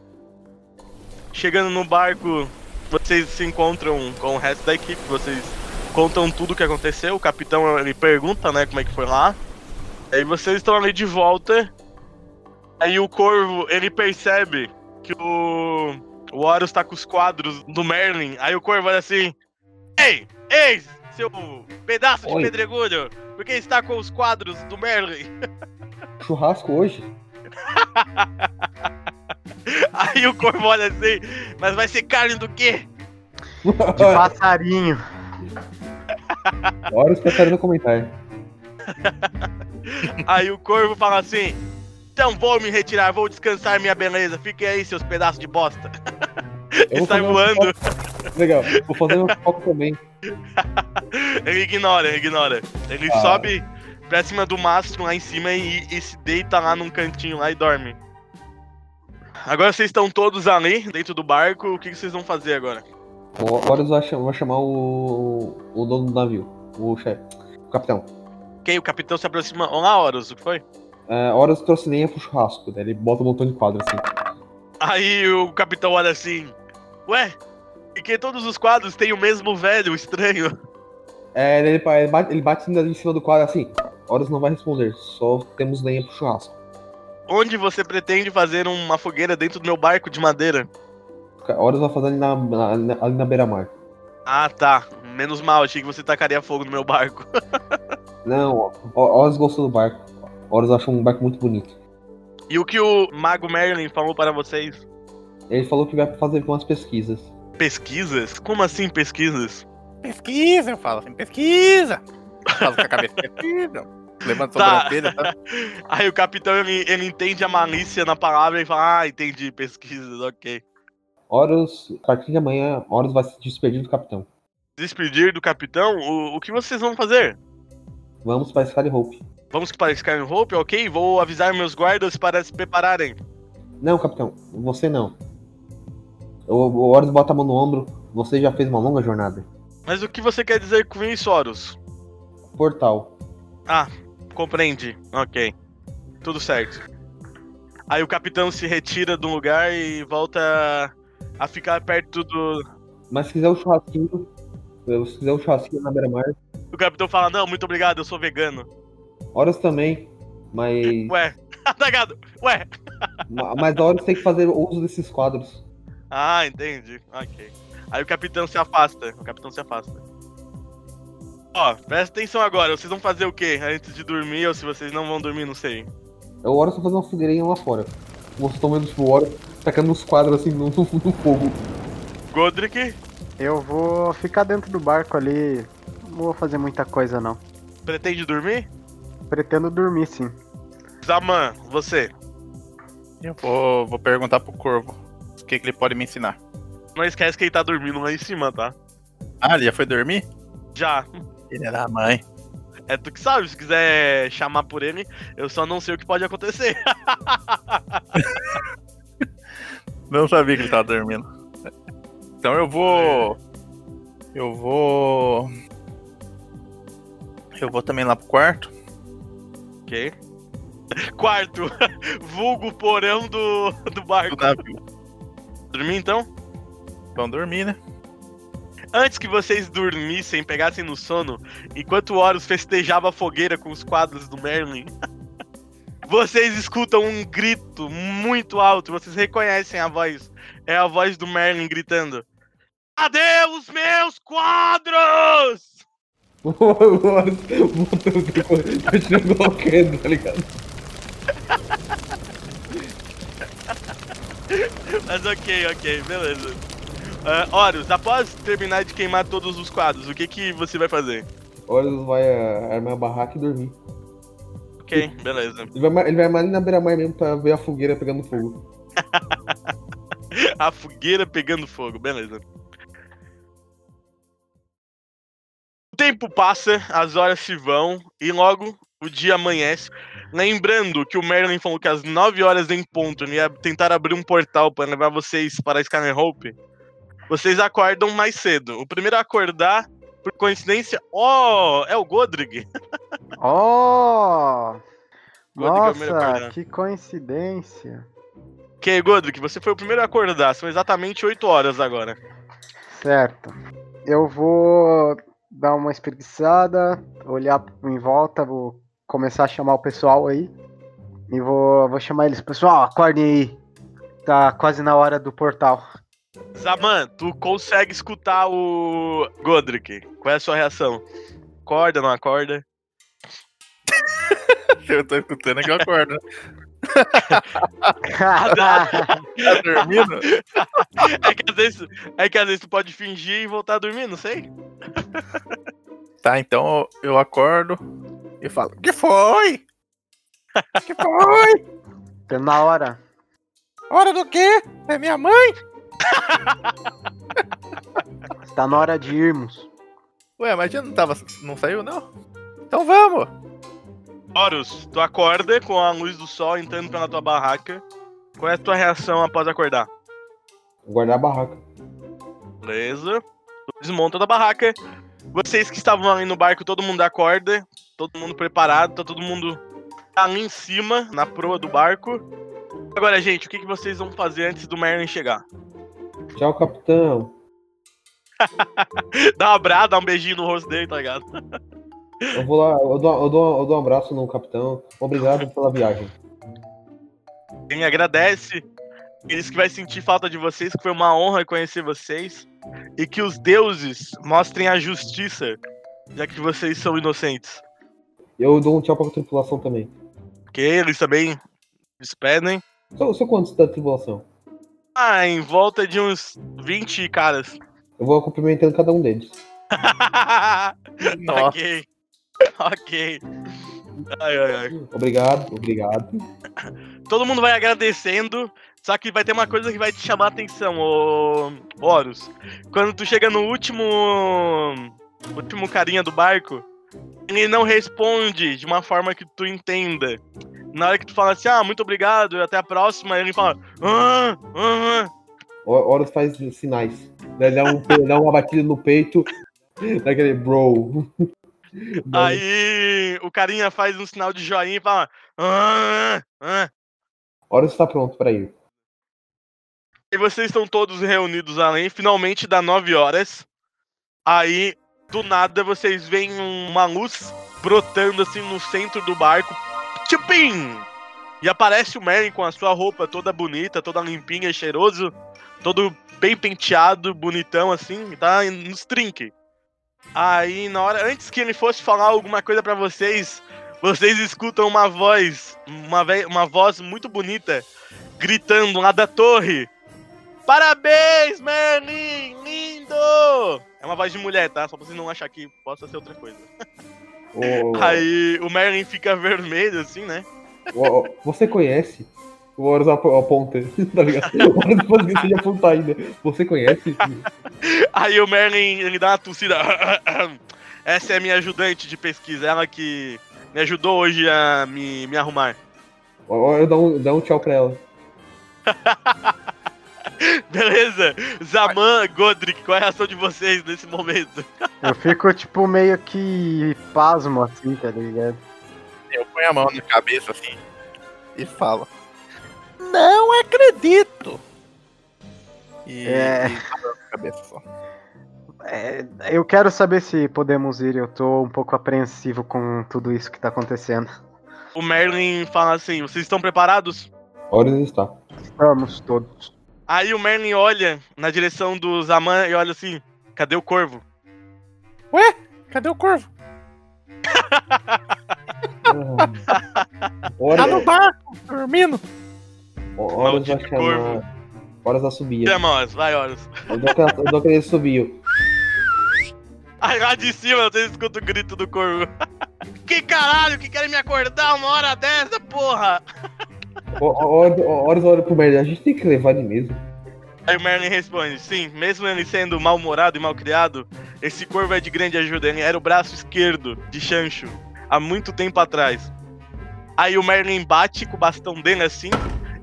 Chegando no barco, vocês se encontram com o resto da equipe. Vocês contam tudo o que aconteceu. O capitão ele pergunta, né, como é que foi lá. Aí vocês estão ali de volta. Aí o corvo ele percebe que o o Horus tá com os quadros do Merlin. Aí o corvo olha assim: Ei, ei, seu pedaço de Oi. pedregulho, por que está com os quadros do Merlin? Churrasco hoje? Aí o corvo olha assim, mas vai ser carne do quê? De passarinho. Horus prefere no comentário. Aí o corvo fala assim: Então vou me retirar, vou descansar minha beleza, fiquem aí, seus pedaços de bosta. E vou sai um voando. foco- Legal, vou fazer um foco também. Ele ignora, ele ignora. Ele Ah. sobe pra cima do mastro lá em cima e, e se deita lá num cantinho lá e dorme. Agora vocês estão todos ali, dentro do barco, o que que vocês vão fazer agora? O Horus vai chamar, vai chamar o, o dono do navio, o chefe, o capitão. Ok, o capitão se aproxima. Olá, Horus, o que foi? É, Horus trouxe lenha pro churrasco, daí ele bota um montão de quadro assim. Aí o capitão olha assim: Ué, e que todos os quadros têm o mesmo velho estranho? É, ele, ele bate, ele bate em cima do quadro assim. Horus não vai responder, só temos lenha pro churrasco. Onde você pretende fazer uma fogueira dentro do meu barco de madeira? Horus vai fazer ali na, na, na- ali na beira-mar. Ah, tá. Menos mal, achei que você tacaria fogo no meu barco. Não, Ho- Horus gostou do barco. Horus achou um barco muito bonito. E o que o Mago Merlin falou para vocês? Ele falou que vai fazer umas pesquisas. Pesquisas? Como assim pesquisas? Pesquisa, eu falo assim, pesquisa. Falo com a cabeça, pesquisa. Levanta Tá. sobrancelha, tá? Aí o capitão ele, ele entende a malícia na palavra e fala: Ah, entendi, pesquisas, ok. Horus, a partir de amanhã, Horus vai se despedir do capitão. Despedir do capitão? O, o que vocês vão fazer? Vamos para Sky Hope. Vamos para Skyrim Hope, ok? Vou avisar meus guardas para se prepararem. Não, capitão, você não. O, o Horus bota a mão no ombro. Você já fez uma longa jornada. Mas o que você quer dizer com isso, Horus? Portal. Compreendi. Ok. Tudo certo. Aí o capitão se retira do lugar e volta a ficar perto do. Mas se quiser o churrasquinho, se quiser o churrasquinho na beira-mar, O capitão fala: Não, muito obrigado, eu sou vegano. Horus também. Mas, Ué, atacado! Ué! ma- mas a Horus tem que fazer uso desses quadros. Ah, entendi. Ok. Aí o capitão se afasta. O capitão se afasta. Ó, presta atenção agora. Vocês vão fazer o quê? Antes de dormir, ou se vocês não vão dormir, não sei. O Horus tá fazendo uma fogueirinha lá fora. Vocês estão vendo tipo, o Horus tacando uns quadros assim no, no, no fogo. Godric, Eu vou ficar dentro do barco ali. Não vou fazer muita coisa não. pretende dormir? Pretendo dormir sim. Zaman, você. Eu vou, vou perguntar pro Corvo o que, que ele pode me ensinar. Não esquece que ele tá dormindo lá em cima, tá? Ah, ele já foi dormir? Já. Ele era a mãe. É tu que sabe, se quiser chamar por ele, eu só não sei o que pode acontecer. Não sabia que ele tava dormindo. Então eu vou. Eu vou. Eu vou também lá pro quarto. ok. Quarto, vulgo porão do, do do barco. navio. Dormir então? Vão dormir, né? Antes que vocês dormissem, pegassem no sono, enquanto o Horus festejava a fogueira com os quadros do Merlin, vocês escutam um grito muito alto, vocês reconhecem a voz. É a voz do Merlin gritando: Cadê os meus quadros? Tá ligado? Mas ok, ok, beleza. Ah, Horus, após terminar de queimar todos os quadros, o que, que você vai fazer? Horus vai ah, armar a barraca e dormir. Ok, beleza. Ele vai, ele vai mais ali na beira-mar mesmo pra ver a fogueira pegando fogo. A fogueira pegando fogo, beleza. O tempo passa, as horas se vão e logo o dia amanhece. Lembrando que o Merlin falou que às 9 horas em ponto ele ia tentar abrir um portal para levar vocês para a Scanner Hope. Vocês acordam mais cedo. O primeiro a acordar, por coincidência, oh, é o Godrig. Oh! Godric é o primeiro a Nossa, acordar. que coincidência. Ok, Godrig, você foi o primeiro a acordar. São exatamente 8 horas agora. Certo. Eu vou dar uma espreguiçada, olhar em volta, vou começar a chamar o pessoal aí. E vou, vou chamar eles. Pessoal, acordem aí. Tá quase na hora do portal. Zaman, tu consegue escutar o Godric. Qual é a sua reação? Acorda, não acorda? Eu tô escutando é que eu acordo. Tá dormindo? É que, às vezes, é que às vezes tu pode fingir e voltar a dormir, não sei. Tá, então eu acordo e falo: Que foi? Que foi? Tá na hora. Hora do quê? É minha mãe? Tá na hora de irmos. Ué, mas já não tava. Não saiu, não? Então vamos! Horus, tu acorda com a luz do sol entrando pela tua barraca. Qual é a tua reação após acordar? Guardar a barraca. Beleza. Tu desmonta da barraca. Vocês que estavam ali no barco, todo mundo acorda. Todo mundo preparado, tá todo mundo ali em cima, na proa do barco. Agora, gente, o que, que vocês vão fazer antes do Merlin chegar? Tchau, capitão. Dá um abraço, dá um beijinho no rosto dele, tá ligado? Eu vou lá, eu dou, eu dou, eu dou um abraço no capitão. Obrigado pela viagem. Quem agradece, diz que vai sentir falta de vocês, que foi uma honra conhecer vocês. E que os deuses mostrem a justiça, já que vocês são inocentes. Eu dou um tchau pra tripulação também. Que eles também despedem. São, são quantos da tripulação? Ah, em volta de uns 20 caras. Eu vou cumprimentando cada um deles. Ok. Ok. Ai, ai, ai. Obrigado, obrigado. Todo mundo vai agradecendo. Só que vai ter uma coisa que vai te chamar a atenção, ô Horus. Quando tu chega no último. último carinha do barco, ele não responde de uma forma que tu entenda. Na hora que tu fala assim, ah, muito obrigado, até a próxima, ele fala. Ah, ah, ah." O- Horus faz sinais. Ele dá, um, dá uma batida no peito. Daquele bro. Aí o carinha faz um sinal de joinha e fala. Ah, ah. Horus está pronto pra ir. E vocês estão todos reunidos além, finalmente dá 9 horas. Aí, do nada, vocês veem uma luz brotando assim no centro do barco. Tchupim! E aparece o Merlin com a sua roupa toda bonita, toda limpinha, cheiroso, todo bem penteado, bonitão assim, tá nos trinque. Aí, na hora, antes que ele fosse falar alguma coisa pra vocês, vocês escutam uma voz, uma, uma voz muito bonita, gritando lá da torre. Parabéns, Merlin! Lindo! É uma voz de mulher, tá? Só pra vocês não achar que possa ser outra coisa. O- Aí o Merlin fica vermelho, assim, né? o- você conhece? O Horus ap- aponta, tá ligado? O Horus ele apontar ainda. Você conhece? Aí o Merlin, ele dá uma tossida. Essa é a minha ajudante de pesquisa, ela que me ajudou hoje a me, me arrumar. Horus dá um, dá um tchau pra ela. Beleza? Zaman, Godric, qual é a reação de vocês nesse momento? Eu fico, tipo, meio que pasmo, assim, tá ligado? Eu ponho a mão na cabeça assim e falo: Não acredito! E, É. e cabeça só. É, eu quero saber se podemos ir, eu tô um pouco apreensivo com tudo isso que tá acontecendo. O Merlin fala assim: vocês estão preparados? Horus está. Estamos todos. Aí o Merlin olha na direção do Zaman e olha assim: cadê o corvo? Cadê o corvo? Tá no barco, dormindo. Horus vai Maldito corvo. chamar. Horus assobia. Tira mãos, vai, Horus. Eu dou aquela- eu dou aquele assobio. Aí lá de cima vocês escutam o grito do corvo. que caralho, que querem me acordar uma hora dessa, porra? Horus olha pro Merlin, a gente tem que levar ele mesmo. Aí o Merlin responde: sim, mesmo ele sendo mal-humorado e mal-criado, esse corvo é de grande ajuda. Ele era o braço esquerdo de Chancho há muito tempo atrás. Aí o Merlin bate com o bastão dele assim,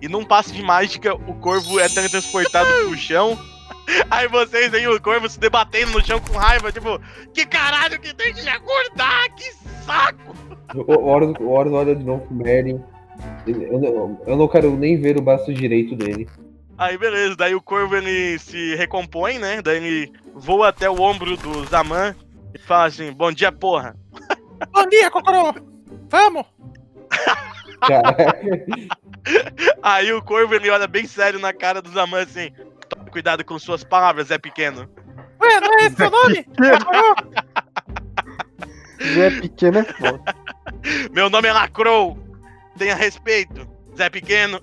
e num passo de mágica, o corvo é teletransportado pro chão. Aí vocês veem o corvo se debatendo no chão com raiva, tipo, que caralho que tem que acordar, que saco! O Horus olha de novo pro Merlin. Eu não, eu não quero nem ver o braço direito dele. Aí beleza, daí o corvo ele se recompõe, né? Daí ele voa até o ombro do Zaman e fala assim: Bom dia, porra. Bom dia, Cocorô! Vamos! Caraca. Aí o corvo ele olha bem sério na cara do Zaman assim: Tome cuidado com suas palavras, é pequeno. Ué, não é esse seu nome? Zé Pequeno é foda. Meu nome é Lacrou, tenha respeito, Zé Pequeno.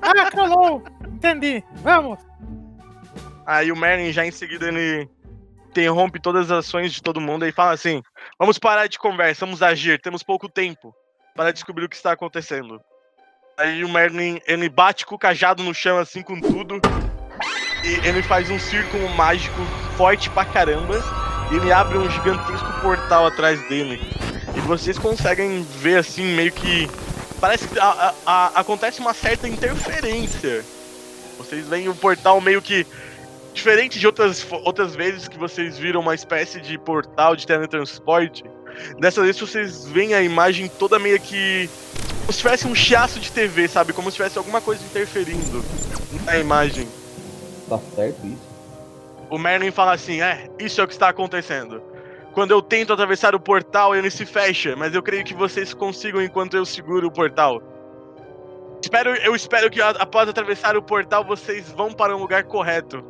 Ah, Crolou! Entendi. Vamos! Aí o Merlin já em seguida ele interrompe todas as ações de todo mundo e fala assim: Vamos parar de conversa, vamos agir, temos pouco tempo para descobrir o que está acontecendo. Aí o Merlin ele bate com o cajado no chão assim com tudo e ele faz um círculo mágico forte pra caramba e ele abre um gigantesco portal atrás dele. E vocês conseguem ver assim meio que parece que a- a- acontece uma certa interferência. Vocês veem o portal meio que diferente de outras, outras vezes que vocês viram uma espécie de portal de teletransporte, dessa vez vocês veem a imagem toda meio que. Como se tivesse um chiaço de TV, sabe? Como se tivesse alguma coisa interferindo na imagem. Tá certo isso? O Merlin fala assim: é, isso é o que está acontecendo. Quando eu tento atravessar o portal, ele se fecha, mas eu creio que vocês consigam enquanto eu seguro o portal. Espero, eu espero que após atravessar o portal vocês vão para um lugar correto.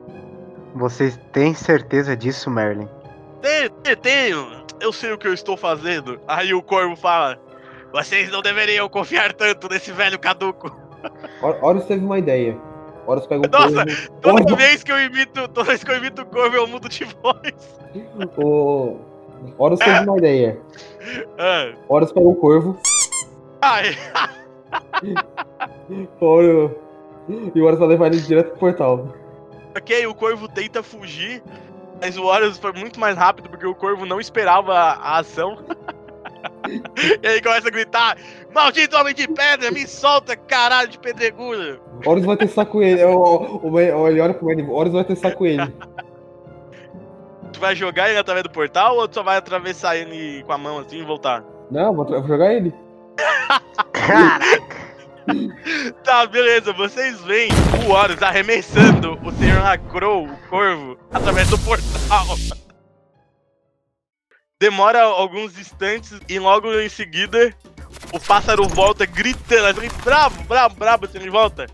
Vocês têm certeza disso, Merlin? Tenho, tenho. Eu sei o que eu estou fazendo. Aí o corvo fala: Vocês não deveriam confiar tanto nesse velho caduco. Hor- Horus teve uma ideia. Horus pega o Nossa, corvo. Toda vez que eu imito, toda vez que eu imito o corvo, eu mudo de voz. O Horus teve uma ideia. Horus pega o corvo. ai, Horus... E o Horus vai levar ele direto pro portal. ok, o corvo tenta fugir, mas o Horus foi muito mais rápido porque o corvo não esperava a, ação. e aí começa a gritar: Maldito homem de pedra, me solta, caralho de pedregulho. Horus vai testar com ele. O, o, o, ele olha pro. Horus vai testar com ele. Tu vai jogar ele através do portal ou tu só vai atravessar ele com a mão assim e voltar? Não, vou, vou jogar ele. Caraca! Tá, beleza, vocês veem o Horus arremessando o Sr. Lacrow, o corvo, através do portal. Demora alguns instantes e logo em seguida o pássaro volta gritando, assim, bravo, bravo, bravo, assim, ele volta.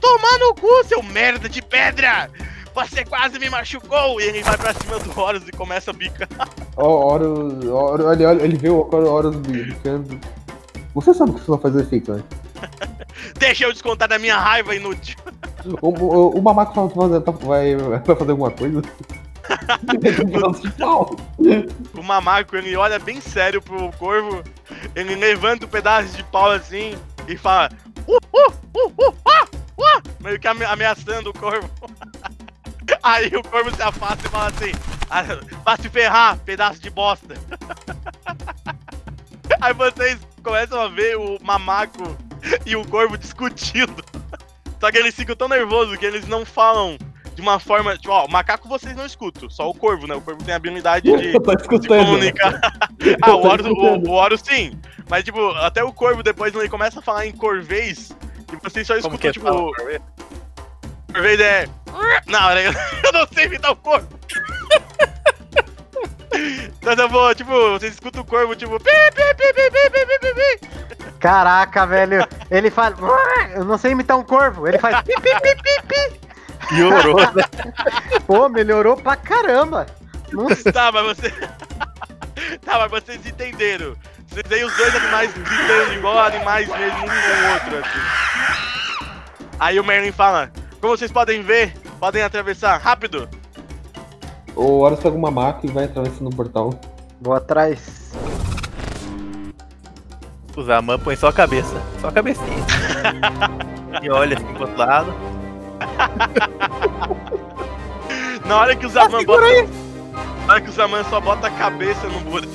Toma no cu, seu merda de pedra! Você quase me machucou! E ele vai pra cima do Horus e começa a bicar. Ó, Horus, Horus, ele, olha- ele vê o Horus bicando. Você sabe que isso não faz efeito, né? Deixa eu descontar da minha raiva inútil. O, o, o Mamaco tá vai, vai fazer alguma coisa? O mamaco, ele olha bem sério pro corvo, ele levanta o pedaço de pau assim e fala. Uh, uh, uh, uh, ah, uh", meio que ame- ameaçando o corvo. Aí o corvo se afasta e fala assim: "Ah, Vai se ferrar, pedaço de bosta. Aí vocês começam a ver o mamaco e o corvo discutindo. Só que eles ficam tão nervosos que eles não falam de uma forma. Tipo, ó, o macaco vocês não escutam, só o corvo, né? O corvo tem a habilidade de Eu tô de escutando. comunicar. ah, o Horus, o, o Horus sim. Mas, tipo, até o Corvo depois ele começa a falar em corvez e vocês só escutam, é? tipo, corvez é. Não, eu não sei imitar o corvo. Mas eu vou, tipo, vocês escutam o corvo, tipo. Pi, pi, pi, pi, pi, pi, pi, pi. Caraca, velho. Ele faz. Eu não sei imitar um corvo. Ele faz. Pi, pi, pi, pi, pi. Piorou, né? Pô, melhorou pra caramba. Não... Tá, mas você. Tá, mas vocês entenderam. Vocês veem os dois animais gritando igual animais mesmo, um com o outro, assim. Aí o Merlin fala: Como vocês podem ver, podem atravessar rápido. O Horus pega uma maca e vai atravessando o portal. vou atrás. O Zaman põe só a cabeça. Só a cabecinha. e olha assim pro outro lado. Na hora que o Zaman bota. Na hora que o Zaman só bota a cabeça no, bur-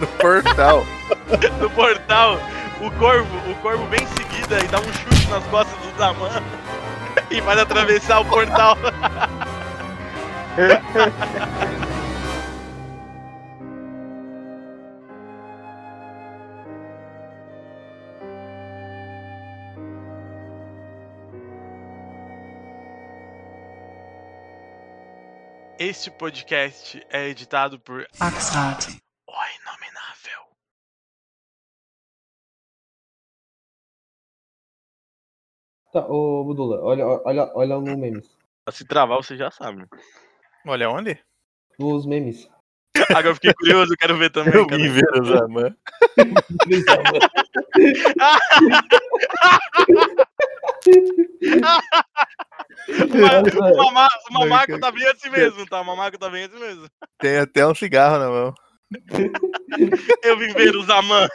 No portal. no portal, o corvo, o corvo vem em seguida e dá um chute nas costas do Zaman e vai atravessar o portal. Este podcast é editado por Oxheart. Tá, ô Budula, olha, olha, olha no memes. Se travar, você já sabe. Olha onde? Nos memes. Agora eu fiquei curioso, eu quero ver também. Eu vim ver o Zaman. O mamaco tá bem assim mesmo, tá? O mamaco tá bem assim mesmo. Tem até um cigarro na mão. Eu vim ver o Zaman.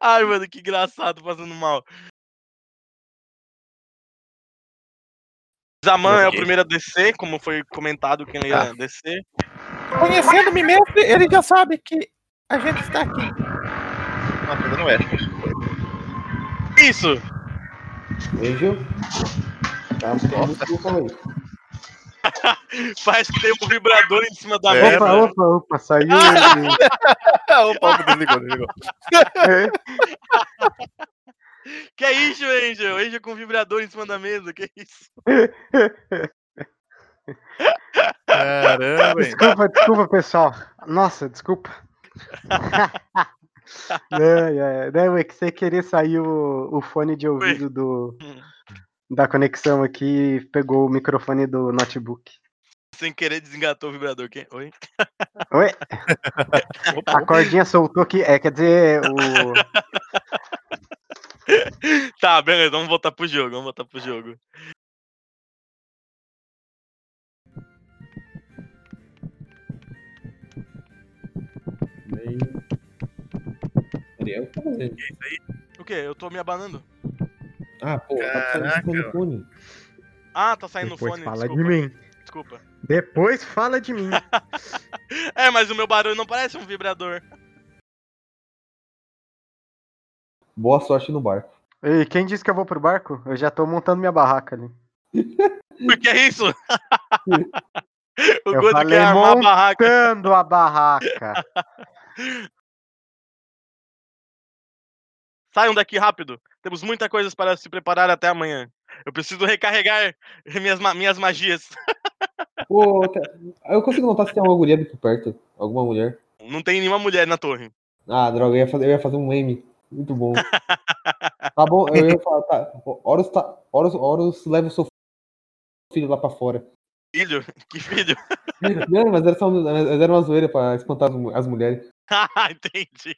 Ai, mano, que engraçado, passando mal. Zaman é o primeiro a descer, como foi comentado que ele ia descer. Conhecendo-me mestre, ele já sabe que a gente está aqui. Nossa, não é. Isso! Veja. Tá. Parece que tem um vibrador em cima da É, mesa. opa, opa, opa, saiu. Ah, o palco desligou, desligou. Que é isso, Angel? Angel com vibrador em cima da mesa, que isso? Caramba, hein? desculpa, desculpa, pessoal. Nossa, desculpa. Ai, ai, Não, é que você queria sair o, o fone de ouvido do, da conexão aqui e pegou o microfone do notebook. Sem querer desengatou o vibrador. Quem? Oi? Oi? A cordinha soltou aqui. É, quer dizer, o. Tá, beleza, vamos voltar pro jogo, vamos voltar pro jogo. Bem... Ariel, o que tá fazendo? O quê? Eu tô me abanando. Ah, pô, tá Caraca. saindo no fone. Ah, tá saindo no Depois fone, fala desculpa. de mim. Desculpa. Depois fala de mim. É, mas o meu barulho não parece um vibrador. Boa sorte no barco. E quem disse que eu vou pro barco? Eu já tô montando minha barraca ali. Por que isso? o Eu Gordo falei quer armar a barraca. montando a barraca. Saiam daqui rápido. Temos muita coisa para se preparar até amanhã. Eu preciso recarregar minhas, minhas magias. Pô, tá- eu consigo notar se tem alguma guria por perto. Alguma mulher. Não tem nenhuma mulher na torre. Ah, droga, eu ia fazer, eu ia fazer um meme. Muito bom. tá bom, eu ia falar, tá. Horus, tá, Horus, Horus leva o seu filho lá pra fora. Filho? Que filho? Não, mas era só mas era uma zoeira pra espantar as as mulheres. Ah, entendi.